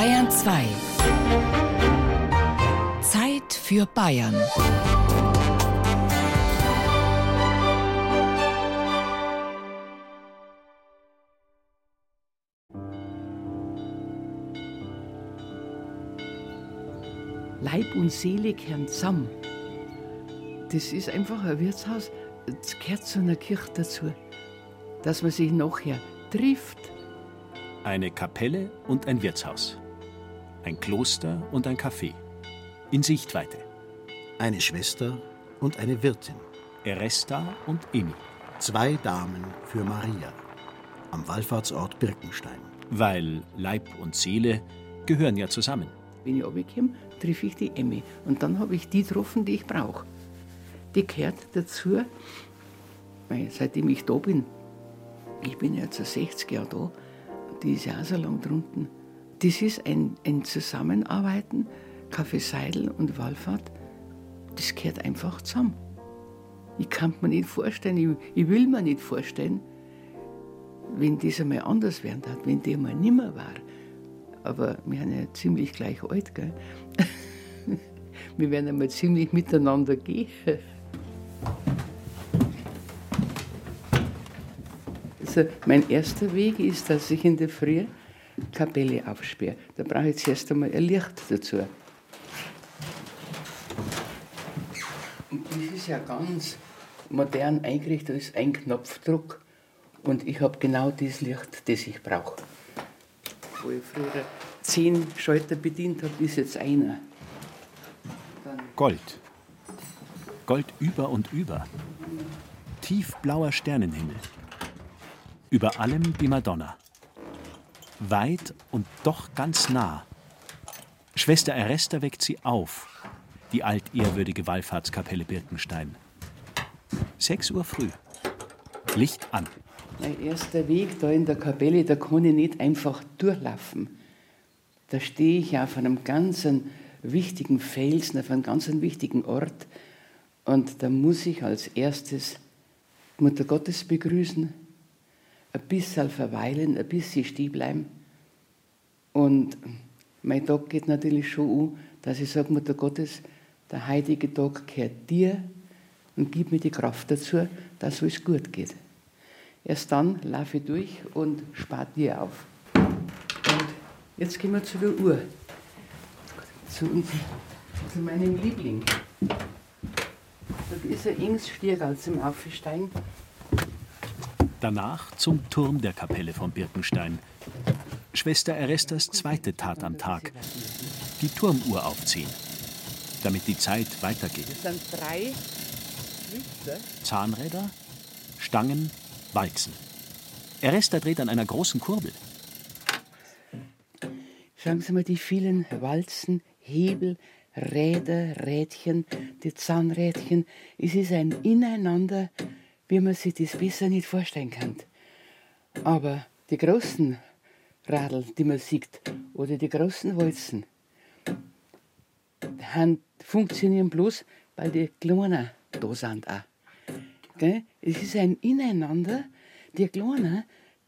Bayern 2. Zeit für Bayern. Leib und Seele gehören zusammen. Das ist einfach ein Wirtshaus, das gehört zu einer Kirche dazu, dass man sich nachher trifft. Eine Kapelle und ein Wirtshaus. Ein Kloster und ein Café. In Sichtweite. Eine Schwester und eine Wirtin. Eresta und Emi. Zwei Damen für Maria. Am Wallfahrtsort Birkenstein. Weil Leib und Seele gehören ja zusammen. Wenn ich runterkomme, treffe ich die Emmy. Und dann habe ich die getroffen, die ich brauche. Die gehört dazu, weil seitdem ich da bin, ich bin jetzt seit 60 Jahre da, die ist ja auch so lang drunten. Das ist ein, ein Zusammenarbeiten, Kaffee Seidel und Wallfahrt, das gehört einfach zusammen. Ich kann mir nicht vorstellen, ich, ich will mir nicht vorstellen, wenn das einmal anders werden hat, wenn der mal nimmer war. Aber wir sind ja ziemlich gleich alt, gell? wir werden einmal ziemlich miteinander gehen. Also mein erster Weg ist, dass ich in der Früh Kapelle aufsperre. Da brauche ich zuerst einmal ein Licht dazu. Und das ist ja ganz modern eingerichtet, das ist ein Knopfdruck. Und ich habe genau das Licht, das ich brauche. Wo ich früher zehn Schalter bedient habe, ist jetzt einer. Gold. Gold über und über. Tiefblauer Sternenhimmel. Über allem die Madonna. Weit und doch ganz nah. Schwester Eresta weckt sie auf, die altehrwürdige Wallfahrtskapelle Birkenstein. Sechs Uhr früh. Licht an. Mein erster Weg da in der Kapelle, da kann ich nicht einfach durchlaufen. Da stehe ich auf einem ganz wichtigen Felsen, auf einem ganz wichtigen Ort. Und da muss ich als erstes Mutter Gottes begrüßen, ein bisschen verweilen, ein bisschen stehen bleiben. Und mein Tag geht natürlich schon um, dass ich sage, Mutter Gottes, der heutige Tag gehört dir und gib mir die Kraft dazu, dass es gut geht. Erst dann laufe ich durch und spare dir auf. Und jetzt gehen wir zu der Uhr. Zu, zu meinem Liebling. Das ist ein enges Stiergal zum Aufsteigen. Danach zum Turm der Kapelle von Birkenstein. Schwester Erestas zweite Tat am Tag. Die Turmuhr aufziehen, damit die Zeit weitergeht. Das sind drei. Zahnräder, Stangen, Walzen. Eresta dreht an einer großen Kurbel. Schauen Sie mal die vielen Walzen, Hebel, Räder, Rädchen, die Zahnrädchen. Es ist ein Ineinander, wie man sich das besser nicht vorstellen kann. Aber die großen Radl, die man sieht, oder die großen Walzen, funktionieren bloß, weil die Kleinen da sind auch. Es ist ein Ineinander. Die Kleinen,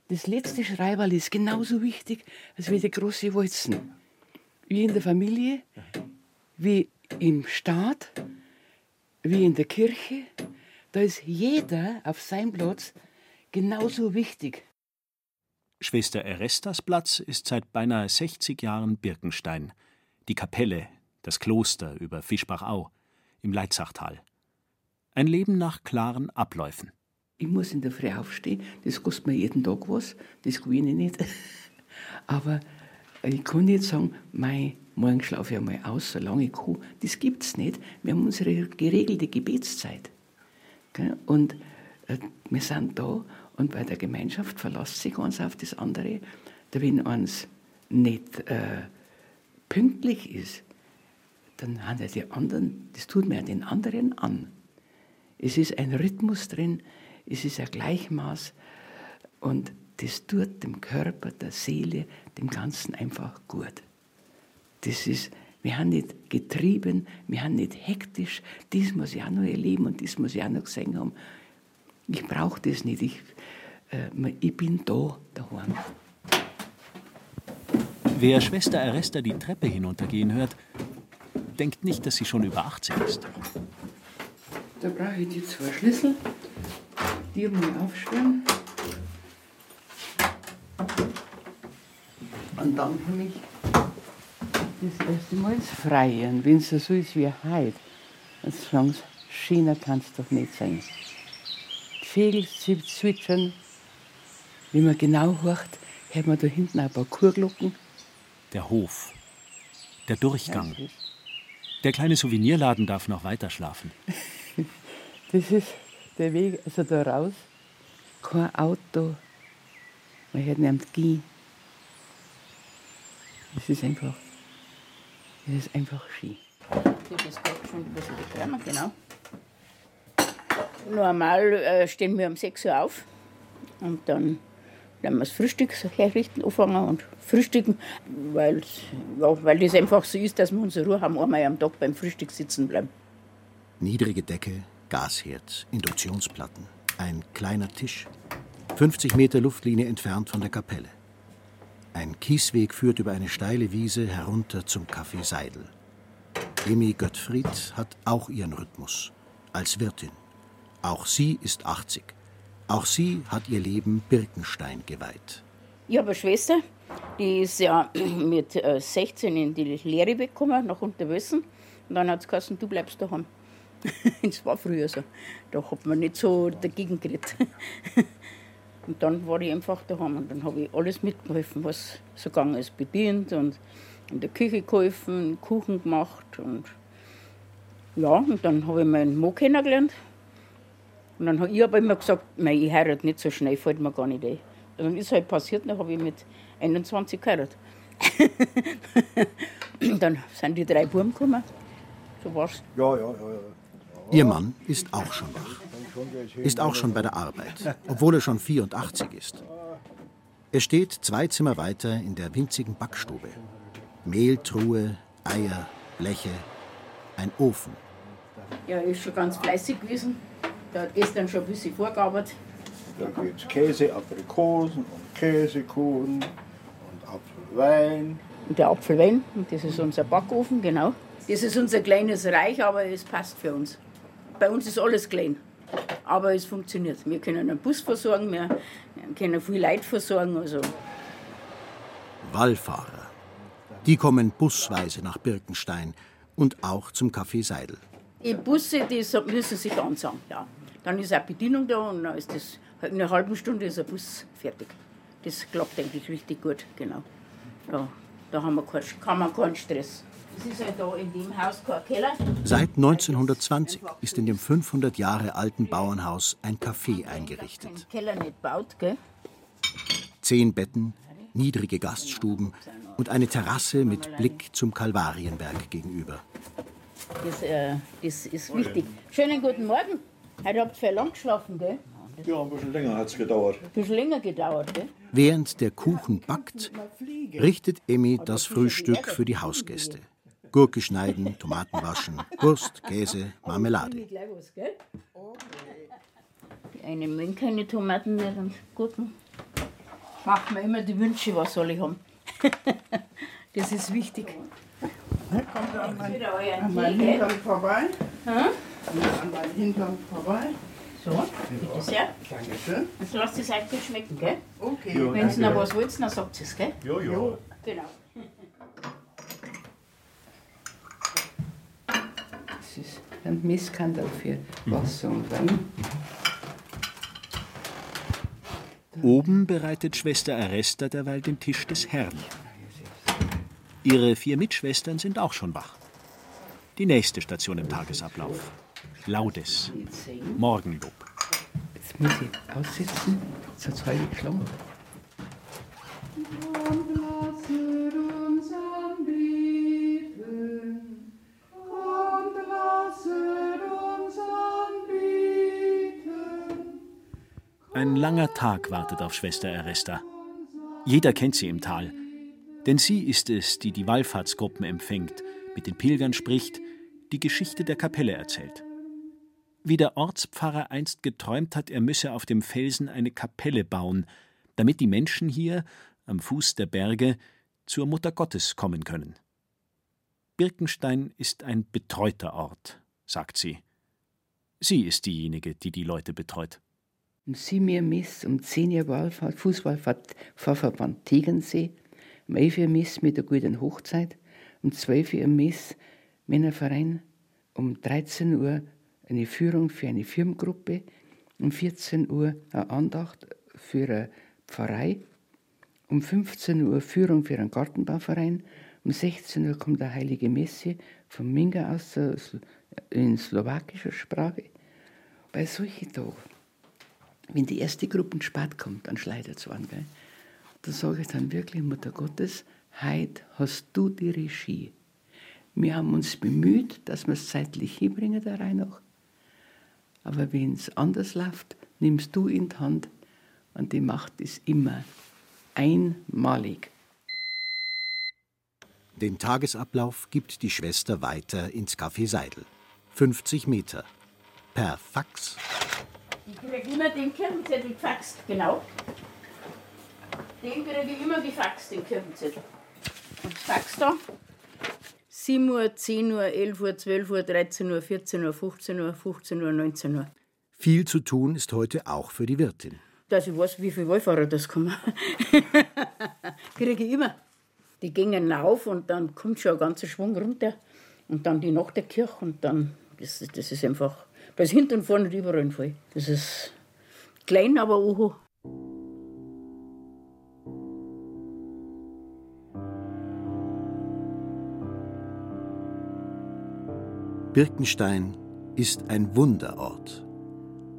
das letzte Schreiberl ist genauso wichtig als wie die große Walzen. Wie in der Familie, wie im Staat, wie in der Kirche. Da ist jeder auf seinem Platz genauso wichtig. Schwester Erestas Platz ist seit beinahe 60 Jahren Birkenstein. Die Kapelle, das Kloster über Fischbachau im Leitzachtal. Ein Leben nach klaren Abläufen. Ich muss in der Früh aufstehen, das kostet mir jeden Tag was, das gewinne ich nicht. Aber ich kann nicht sagen, mein, morgen schlafe ich einmal aus, solange ich kann. Das gibt es nicht. Wir haben unsere geregelte Gebetszeit. Und äh, wir sind da und bei der Gemeinschaft verlässt sich eins auf das andere. Wenn eins nicht äh, pünktlich ist, dann haben ja die anderen, das tut mir den anderen an. Es ist ein Rhythmus drin, es ist ein Gleichmaß und das tut dem Körper, der Seele, dem Ganzen einfach gut. Das ist, wir haben nicht getrieben, wir haben nicht hektisch, das muss ich auch noch erleben und das muss ich auch noch gesehen haben. Ich brauche das nicht, ich, äh, ich bin da daheim. Wer Schwester Aresta die Treppe hinuntergehen hört, denkt nicht, dass sie schon über 80 ist. Da brauche ich die zwei Schlüssel. Die mal aufsperren. Und dann kann ich das erste Mal ins Freie. Und wenn es so ist wie heute, dann sagen sie, schöner kann es doch nicht sein. Die Vögel zwitschern. Wenn man genau hört, hört man da hinten ein paar Kurglocken. Der Hof. Der Durchgang. Der kleine Souvenirladen darf noch weiter schlafen. Das ist der Weg, also da raus. Kein Auto. Man hört nicht gehen. Es ist einfach, es ist einfach schön. Das ist schon ein bisschen bequemer, genau. Normal äh, stehen wir um 6 Uhr auf und dann werden wir das Frühstück herrichten, anfangen und frühstücken, weil, ja, weil das einfach so ist, dass wir unsere Ruhe haben, einmal am Tag beim Frühstück sitzen bleiben. Niedrige Decke, Gasherd, Induktionsplatten, ein kleiner Tisch, 50 Meter Luftlinie entfernt von der Kapelle. Ein Kiesweg führt über eine steile Wiese herunter zum Café Seidel. Emi Göttfried hat auch ihren Rhythmus. Als Wirtin. Auch sie ist 80. Auch sie hat ihr Leben Birkenstein geweiht. Ich habe eine Schwester, die ist ja mit 16 in die Lehre gekommen, nach Unterwössen. Und dann hat es geheißen, du bleibst daheim. das war früher so. Da hat man nicht so dagegen geredet. Und dann war ich einfach daheim und dann habe ich alles mitgeholfen, was so gegangen ist. Bedient und in der Küche geholfen, Kuchen gemacht und ja, und dann habe ich meinen Mo kennengelernt. Und dann habe ich aber immer gesagt, nein, ich heirate nicht so schnell, fällt mir gar nicht ein. Und dann ist halt passiert, dann habe ich mit 21 geheiratet. dann sind die drei Buben gekommen. So war's. Ja, ja, ja. ja. Ihr Mann ist auch schon wach. Ist auch schon bei der Arbeit, obwohl er schon 84 ist. Er steht zwei Zimmer weiter in der winzigen Backstube. Mehltruhe, Eier, Bleche, ein Ofen. Ja, er ist schon ganz fleißig gewesen. Der hat gestern schon ein bisschen vorgearbeitet. Da gibt es Käse, Aprikosen und Käsekuchen und Apfelwein. Und der Apfelwein, das ist unser Backofen, genau. Das ist unser kleines Reich, aber es passt für uns. Bei uns ist alles klein, aber es funktioniert. Wir können einen Bus versorgen, wir können viel Leute versorgen. Also. Wallfahrer. Die kommen busweise nach Birkenstein und auch zum Café Seidel. Die Busse die müssen sich ansagen, ja. Dann ist auch Bedienung da und dann ist das, in einer halben Stunde ist der Bus fertig. Das klappt eigentlich richtig gut, genau. Da, da haben wir keinen, kann man keinen Stress. Es ist da in dem Haus kein Keller. Seit 1920 ist in dem 500 Jahre alten Bauernhaus ein Café eingerichtet. Zehn Betten, niedrige Gaststuben und eine Terrasse mit Blick zum Kalvarienberg gegenüber. Das, äh, das ist wichtig. Schönen guten Morgen. Heute habt ihr viel lang geschlafen, gell? Ja, ein bisschen länger hat es gedauert. Ein bisschen länger gedauert, gell? Während der Kuchen backt, richtet Emmy das Frühstück für die Hausgäste. Gurke schneiden, Tomaten waschen, Wurst, Käse, Marmelade. Gleich was, gell? Die eine mögen keine Tomaten nicht und Gurken. Macht mir immer die Wünsche, was soll ich haben. das ist wichtig. Kommt an, mein, Wieder euren an gell? Hintern vorbei. Hm? An meinem Hintern vorbei. So, bitte sehr. Dankeschön. Jetzt lasst es euch gut schmecken, gell? Okay. Wenn ihr noch was wollt, dann sagt es, gell? Ja, ja. Genau. Das ist ein Misskandal für Wasser und Wein. Oben bereitet Schwester Aresta derweil den Tisch des Herrn. Ihre vier Mitschwestern sind auch schon wach. Die nächste Station im Tagesablauf. Laudes. Morgenlob. Jetzt muss ich aussitzen, jetzt hat es heute Ein langer Tag wartet auf Schwester Aresta. Jeder kennt sie im Tal. Denn sie ist es, die die Wallfahrtsgruppen empfängt, mit den Pilgern spricht, die Geschichte der Kapelle erzählt. Wie der Ortspfarrer einst geträumt hat, er müsse auf dem Felsen eine Kapelle bauen, damit die Menschen hier, am Fuß der Berge, zur Mutter Gottes kommen können. Birkenstein ist ein betreuter Ort, sagt sie. Sie ist diejenige, die die Leute betreut. Um 7 Uhr Miss, um 10 Uhr Wahlfahrt, Fußballverband Tegernsee, um 11 Uhr Miss mit der guten Hochzeit, um 12 Uhr Miss Männerverein, um 13 Uhr eine Führung für eine Firmengruppe, um 14 Uhr eine Andacht für eine Pfarrei, um 15 Uhr Führung für einen Gartenbauverein, um 16 Uhr kommt eine heilige Messe vom Minga aus in slowakischer Sprache. Bei solchen Tagen, wenn die erste Gruppe spät kommt, dann schleidert es an. Gell? Da sage ich dann wirklich, Mutter Gottes, heute hast du die Regie. Wir haben uns bemüht, dass wir es zeitlich hinbringen, der Reihe. Aber wenn es anders läuft, nimmst du in die Hand und die Macht ist immer einmalig. Den Tagesablauf gibt die Schwester weiter ins Café Seidel. 50 Meter. Per Fax. Ich kriege immer den Kirchenzettel gefaxt, genau. Den kriege ich immer gefaxt, den Kirchenzettel. Und Fax da. 7 Uhr, 10 Uhr, 11 Uhr, 12 Uhr, 13 Uhr, 14 Uhr, 15 Uhr, 15 Uhr, 19 Uhr. Viel zu tun ist heute auch für die Wirtin. Dass ich weiß, wie viele Wallfahrer das kommen. kriege ich immer. Die gingen rauf und dann kommt schon ein ganzer Schwung runter. Und dann die nach der Kirche und dann, das, das ist einfach, da ist hinten und vorne und überall voll. Das ist klein, aber oho. Birkenstein ist ein Wunderort.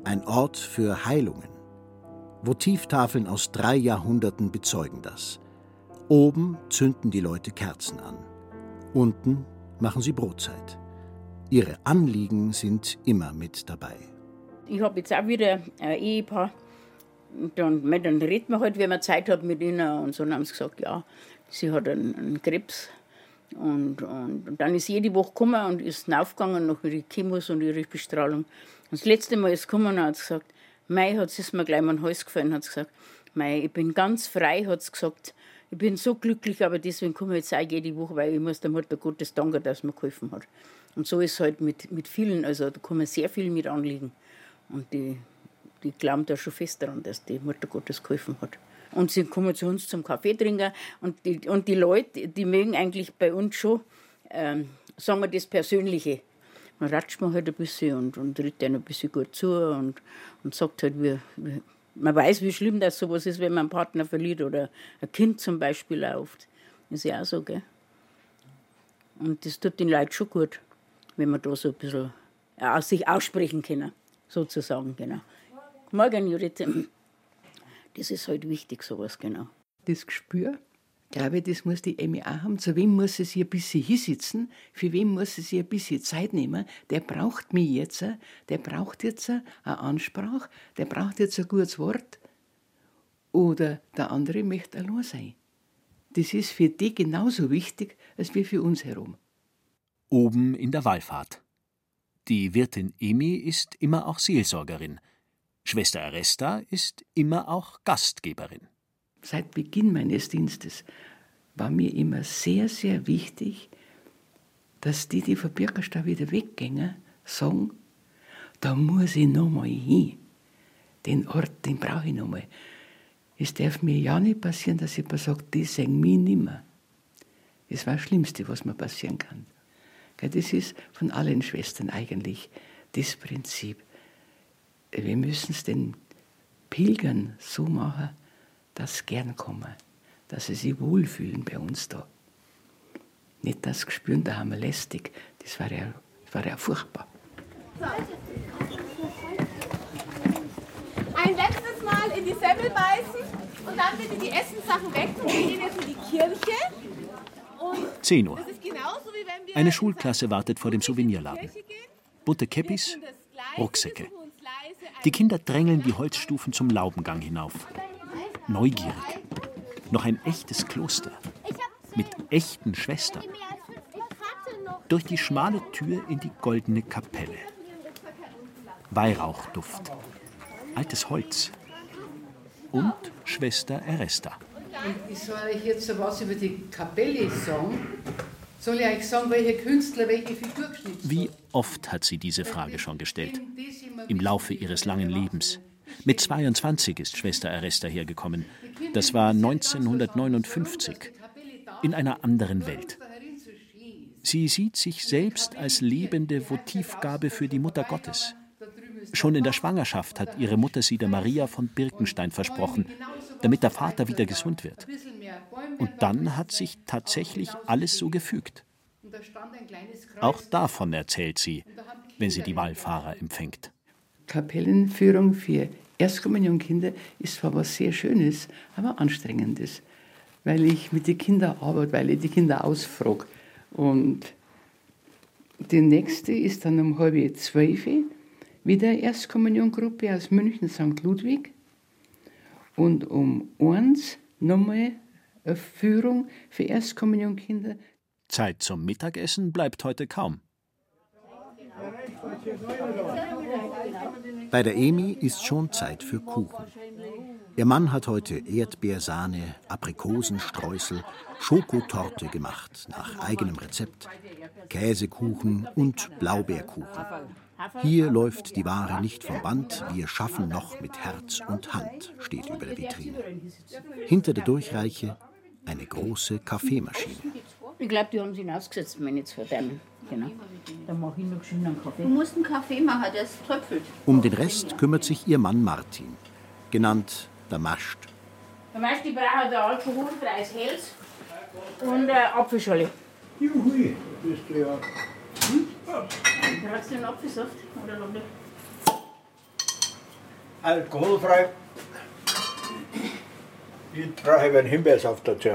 Ein Ort für Heilungen. Votivtafeln aus drei Jahrhunderten bezeugen das. Oben zünden die Leute Kerzen an. Unten machen sie Brotzeit. Ihre Anliegen sind immer mit dabei. Ich habe jetzt auch wieder ein Ehepaar. Dann, dann reden wir halt, wenn man Zeit hat mit ihnen. Und so und haben sie gesagt, ja, sie hat einen, einen Krebs. Und, und, und, dann ist jede Woche gekommen und ist aufgegangen nach ihre Chemos und ihre Bestrahlung. Und das letzte Mal ist gekommen und hat gesagt, Mei, hat es mir gleich mal den Hals gefallen, hat gesagt, Mei, ich bin ganz frei, hat sie gesagt, ich bin so glücklich, aber deswegen komme ich jetzt auch jede Woche, weil ich muss der Mutter Gottes danken, dass mir geholfen hat. Und so ist es halt mit, mit vielen, also da kommen sehr viele mit anliegen. Und die, die glauben da schon fest daran, dass die Mutter Gottes geholfen hat. Und sie kommen zu uns zum Kaffee trinken. Und die, und die Leute, die mögen eigentlich bei uns schon, ähm, sagen wir, das Persönliche. Man ratscht man halt ein bisschen und, und tritt denen ein bisschen gut zu und, und sagt halt, wie, wie, man weiß, wie schlimm das sowas ist, wenn man einen Partner verliert oder ein Kind zum Beispiel läuft. Ist ja auch so, gell? Und das tut den Leuten schon gut, wenn man da so ein bisschen ja, sich aussprechen können, sozusagen, genau. Morgen, Judith. Das ist halt wichtig, sowas, genau. Das Gespür, glaube ich, das muss die Emmy auch haben. Zu wem muss sie sich ein bisschen hinsitzen? Für wen muss sie sich ein bisschen Zeit nehmen? Der braucht mich jetzt, der braucht jetzt eine Ansprache, der braucht jetzt ein gutes Wort. Oder der andere möchte allein sein. Das ist für die genauso wichtig als wir für uns herum. Oben in der Wallfahrt. Die Wirtin Emi ist immer auch Seelsorgerin. Schwester Aresta ist immer auch Gastgeberin. Seit Beginn meines Dienstes war mir immer sehr, sehr wichtig, dass die, die von Birkenstau wieder weggingen, sagen, da muss ich noch mal hin. Den Ort, den brauche ich noch mal. Es darf mir ja nicht passieren, dass jemand sagt, die sehen mich nimmer. Das war das Schlimmste, was mir passieren kann. Das ist von allen Schwestern eigentlich das Prinzip wir müssen es den Pilgern so machen, dass sie gern kommen, dass sie sich wohlfühlen bei uns da. Nicht das Gespür, da haben wir lästig, das war ja, das war ja furchtbar. Ein letztes Mal in die Semmel beißen und dann bitte die Essenssachen weg und wir gehen jetzt in die Kirche. 10 Uhr. Eine Schulklasse wartet vor dem Souvenirladen. Bunte Käppis, Rucksäcke. Die Kinder drängeln die Holzstufen zum Laubengang hinauf. Neugierig. Noch ein echtes Kloster. Mit echten Schwestern. Durch die schmale Tür in die goldene Kapelle. Weihrauchduft. Altes Holz. Und Schwester Eresta. Und ich soll euch jetzt was über die Kapelle sagen. Soll ich euch sagen, welcher Künstler welche Figur geschnitzt Wie oft hat sie diese Frage schon gestellt? Im Laufe ihres langen Lebens. Mit 22 ist Schwester Aresta hergekommen. Das war 1959. In einer anderen Welt. Sie sieht sich selbst als lebende Votivgabe für die Mutter Gottes. Schon in der Schwangerschaft hat ihre Mutter sie der Maria von Birkenstein versprochen, damit der Vater wieder gesund wird. Und dann hat sich tatsächlich alles so gefügt. Auch davon erzählt sie, wenn sie die Wallfahrer empfängt. Kapellenführung für Erstkommunionkinder ist zwar was sehr Schönes, aber anstrengendes, weil ich mit den Kindern arbeite, weil ich die Kinder ausfrage. Und die nächste ist dann um halb zwölf wieder Erstkommuniongruppe aus München St. Ludwig. Und um eins nochmal eine Führung für Erstkommunionkinder. Zeit zum Mittagessen bleibt heute kaum. Bei der Emi ist schon Zeit für Kuchen. Ihr Mann hat heute Erdbeersahne, Aprikosenstreusel, Schokotorte gemacht, nach eigenem Rezept, Käsekuchen und Blaubeerkuchen. Hier läuft die Ware nicht vom Band, wir schaffen noch mit Herz und Hand, steht über der Vitrine. Hinter der Durchreiche eine große Kaffeemaschine. Ich glaube, die haben sie ausgesetzt, wenn ich jetzt verdammen. Genau. Dann mache ich noch schön einen Kaffee. Du musst einen Kaffee machen, der ist tröpfelt. Um den Rest kümmert sich ihr Mann Martin, genannt der Mascht. Der meiste braucht ein alkoholfreies Hels und eine Apfelschale. Juhui, bist du ja. Brauchst du einen Apfelsaft oder? Alkoholfrei. Ich brauche einen Himbeersaft dazu.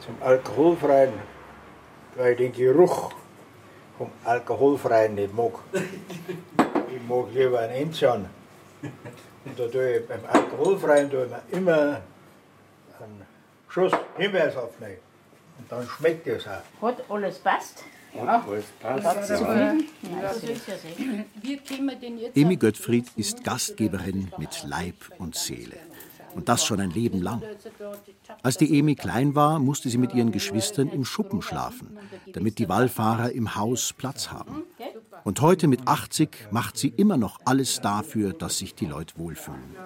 Zum Alkoholfreien, weil ich den Geruch vom Alkoholfreien nicht mag. Ich mag lieber einen Enzian. Und da tue ich beim Alkoholfreien tue ich immer einen Schuss Himbeersaft rein. Und dann schmeckt es auch. Hat alles passt? Ja? Emi Göttfried ist Gastgeberin mit Leib und Seele. Und das schon ein Leben lang. Als die Emi klein war, musste sie mit ihren Geschwistern im Schuppen schlafen, damit die Wallfahrer im Haus Platz haben. Und heute mit 80 macht sie immer noch alles dafür, dass sich die Leute wohlfühlen.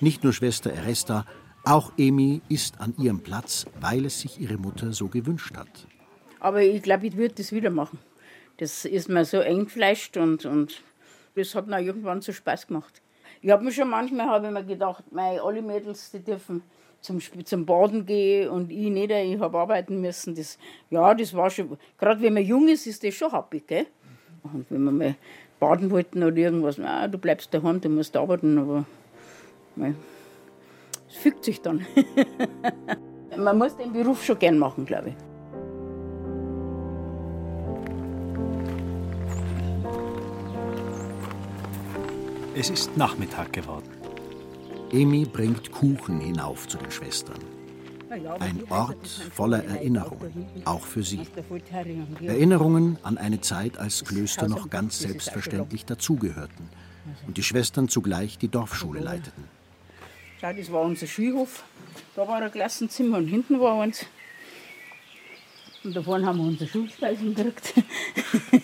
Nicht nur Schwester Eresta, auch Emi ist an ihrem Platz, weil es sich ihre Mutter so gewünscht hat. Aber ich glaube, ich würde das wieder machen. Das ist mir so eingefleischt und, und das hat mir irgendwann so Spaß gemacht. Ich habe mir schon manchmal hab ich mir gedacht, mei, alle Mädels, die dürfen zum, zum Baden gehen und ich nicht, ich habe arbeiten müssen. Das, ja, das war schon, gerade wenn man jung ist, ist das schon happy, gell? Und wenn wir mal baden wollten oder irgendwas, na, du bleibst daheim, du musst arbeiten, aber es fügt sich dann. man muss den Beruf schon gern machen, glaube ich. Es ist Nachmittag geworden. Emi bringt Kuchen hinauf zu den Schwestern. Ein Ort voller Erinnerungen, auch für sie. Erinnerungen an eine Zeit, als Klöster noch ganz selbstverständlich dazugehörten und die Schwestern zugleich die Dorfschule leiteten. Schau, das war unser Schulhof. Da war ein Klassenzimmer und hinten war eins. Und da vorne haben wir unsere Schulspeisen gekriegt.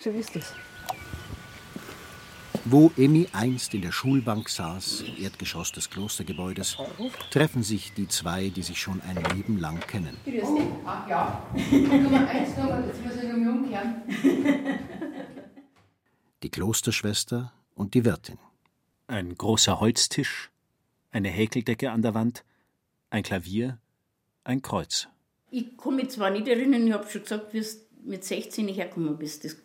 so ist das. Wo Emi einst in der Schulbank saß, im Erdgeschoss des Klostergebäudes, treffen sich die zwei, die sich schon ein Leben lang kennen. Umkehren. Die Klosterschwester und die Wirtin. Ein großer Holztisch, eine Häkeldecke an der Wand, ein Klavier, ein Kreuz. Ich mich zwar nicht erinnern, ich habe schon gesagt, wie du mit 16 hergekommen bist. Das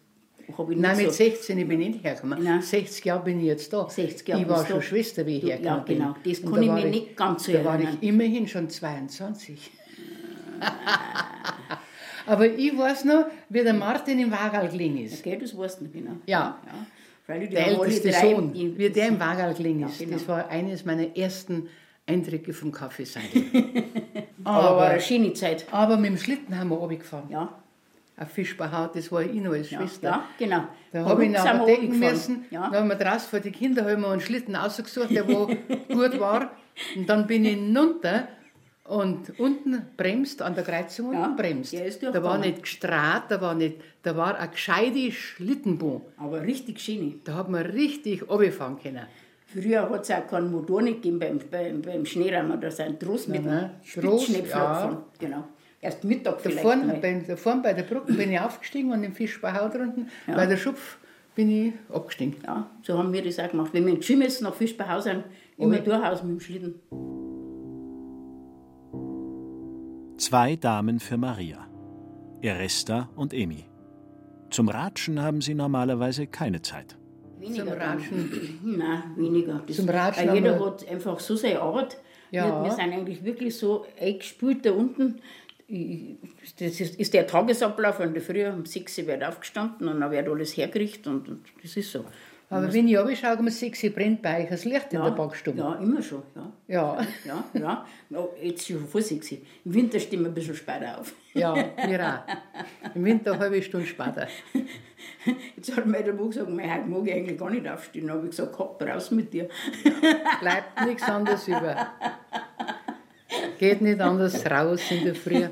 habe ich Nein, mit so. 16 bin ich nicht hergekommen. Nein. 60 Jahre bin ich jetzt da. 60 Jahre ich war schon du. Schwester, wie ich ja, hergekommen bin. genau. Das kann ich da mir nicht ganz so Da war ich immerhin schon 22. Aber ich weiß noch, wie der Martin im Wagal gelegen ist. Okay, das weißt du nicht genau. Ja. ja. Der älteste Sohn, wie der im Wagal gelegen Ja, ist. genau. Das war eines meiner ersten Eindrücke vom Kaffeeseidel. Aber war eine schöne Zeit. aber mit dem Schlitten haben wir runtergefahren. Ja. Auf Fischbachhaut, das war ich noch als Ja, Schwester. ja, genau. Da habe ich ihn aber decken müssen. Ja. Da haben wir draußen vor die Kinder haben wir einen Schlitten ausgesucht, der wo gut war. Und dann bin ich hinunter und unten bremst, an der Kreuzung Ja, unten bremst. der ist da war nicht gestrahlt, da war, nicht, da war eine gescheite Schlittenbahn. Aber richtig schön. Da hat man richtig runterfahren können. Früher hat es auch keinen Motor nicht gegeben beim, beim, beim Schneerammer. Da sind Trost mit Trost, Spitzschneepflug ja. gefahren. Genau. Erst Mittag Da vielleicht vorne, bei, da vorne bei der Brücke bin ich aufgestiegen und im Fischbachau drunten, Ja. bei der Schupf bin ich abgestiegen. Ja, so haben wir das auch gemacht. Wenn wir in Schimmels nach Fischbachau sind, immer durchaus mit dem Schlitten. Zwei Damen für Maria. Eresta und Emi. Zum Ratschen haben sie normalerweise keine Zeit. Zum dann. Ratschen. Nein, weniger. Das, Zum Ratschen jeder hat einfach so seine Arbeit. Ja. Wir, wir sind eigentlich wirklich so eingespült da unten. Das ist, ist der Tagesablauf. Und früher um 6 Uhr wird aufgestanden und dann wird alles hergerichtet. Und, und das ist so. Aber wenn ich runterschaue, um 6 Uhr brennt bei euch das Licht in der Backstube. Ja, immer schon. Ja. Ja. Ja, ja. No, jetzt schon vor 6 Uhr. Im Winter stehen wir ein bisschen später auf. Ja, wir auch. Im Winter eine halbe Stunde später. Jetzt hat mir der Mann gesagt, mein, heute mag ich eigentlich gar nicht aufstehen. Dann habe ich gesagt, hopp, raus mit dir. Bleibt nichts anderes über. Geht nicht anders raus in der Früh.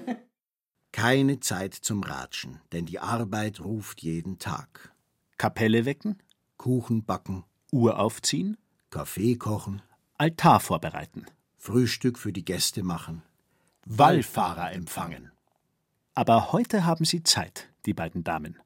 Keine Zeit zum Ratschen, denn die Arbeit ruft jeden Tag. Kapelle wecken, Kuchen backen, Uhr aufziehen, Kaffee kochen, Altar vorbereiten, Frühstück für die Gäste machen. Wallfahrer empfangen. Aber heute haben sie Zeit, die beiden Damen.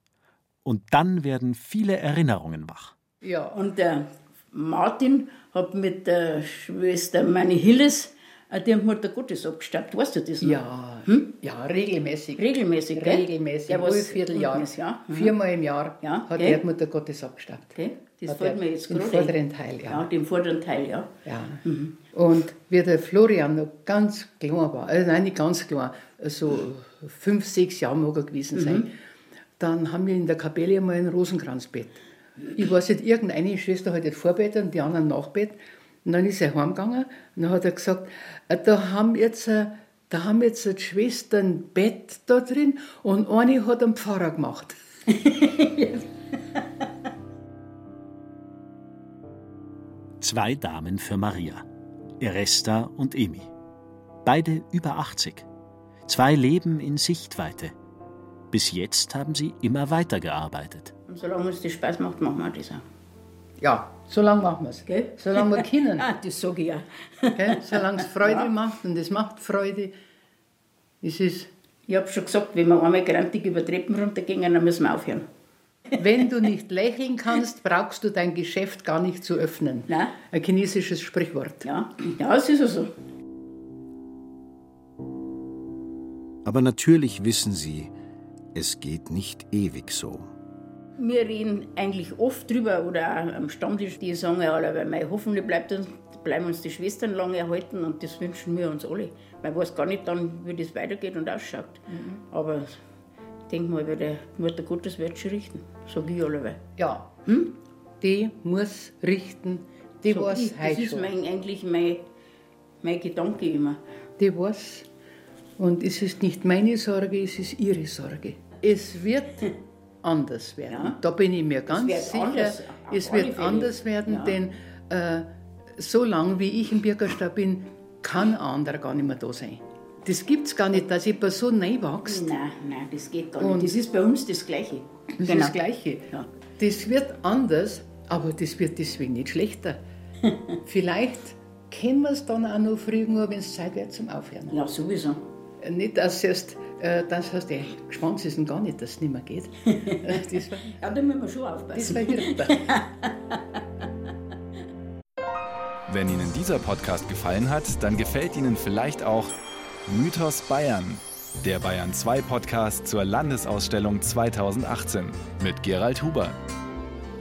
Und dann werden viele Erinnerungen wach. Ja. Und der Martin hat mit der Schwester meine Hilles äh, die Mutter Gottes abgestaubt. Weißt du das noch? Ja, ja, regelmäßig. Regelmäßig, gell? Regelmäßig, ja, was Vierteljahr. unten ist, ja. Mhm. Viermal im Jahr Ja, hat gell? die Mutter Gottes abgestaubt. Okay, das Hat fällt mir jetzt gerade vorderen ein. Teil, ja. Ja, den vorderen Teil, ja. Ja. Und wie der Florian noch ganz klein war, also nein, nicht ganz klein, so fünf, sechs Jahre mag er gewesen sein, dann haben wir in der Kapelle mal ein Rosenkranzbett. Ich weiß nicht, irgendeine Schwester hat das Vorbett und die anderen Nachbett. Und dann ist er heimgegangen und dann hat er gesagt, äh, da haben jetzt, äh, da haben jetzt die Schwestern ein Bett da drin und eine hat einen Pfarrer gemacht. Zwei Damen für Maria. Eresta und Emi. Beide über 80. Zwei Leben in Sichtweite. Bis jetzt haben sie immer weitergearbeitet. Und solange uns das Spaß macht, machen wir das auch. Ja, so lange machen wir es. Gell? Solange wir können. Ah, das sage ich ja. Solange es Freude macht und es macht Freude, ist es, Ich habe schon gesagt, wenn wir einmal grantig über Treppen runtergehen, dann müssen wir aufhören. wenn du nicht lächeln kannst, brauchst du dein Geschäft gar nicht zu öffnen. Nein. Ein chinesisches Sprichwort. Ja, ja es ist ja so. Aber natürlich wissen sie, es geht nicht ewig so. Wir reden eigentlich oft drüber oder auch am Stammtisch, die sagen ja alle, weil hoffentlich bleibt uns, bleiben uns die Schwestern lange erhalten und das wünschen wir uns alle. Man weiß gar nicht dann, wie das weitergeht und ausschaut. Aber ich denke mal, der Mutter Gottes wird schon richten, sage ich alle. Ja, die muss richten, die Sag weiß ich. Das ist mein, eigentlich mein, mein Gedanke immer. Die weiß. Und es ist nicht meine Sorge, es ist ihre Sorge. Es wird anders werden. Ja. Da bin ich mir ganz wird sicher. anders, es wird anders werden, Ja. denn äh, so lange wie ich im Bürgerstab bin, kann ein anderer gar nicht mehr da sein. Das gibt es gar nicht, dass jemand so neu wächst. Nein, nein, das geht gar Und- nicht. Das ist bei uns das Gleiche. Das ist Genau. das Gleiche. Ja. Das wird anders, aber das wird deswegen nicht schlechter. Vielleicht können wir es dann auch noch früher, wenn es Zeit wird zum Aufhören. Ja, sowieso. Nicht, dass erst, äh, das heißt, der Schwanz ist gar nicht, dass es nicht mehr geht. Äh, das war, Ja, da müssen wir schon das aufpassen. war Hirte. Wenn Ihnen dieser Podcast gefallen hat, dann gefällt Ihnen vielleicht auch Mythos Bayern, der Bayern 2 Podcast zur Landesausstellung 2018 mit Gerald Huber.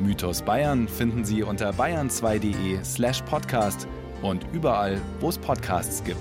Mythos Bayern finden Sie unter bayern2.de slash podcast und überall, wo es Podcasts gibt.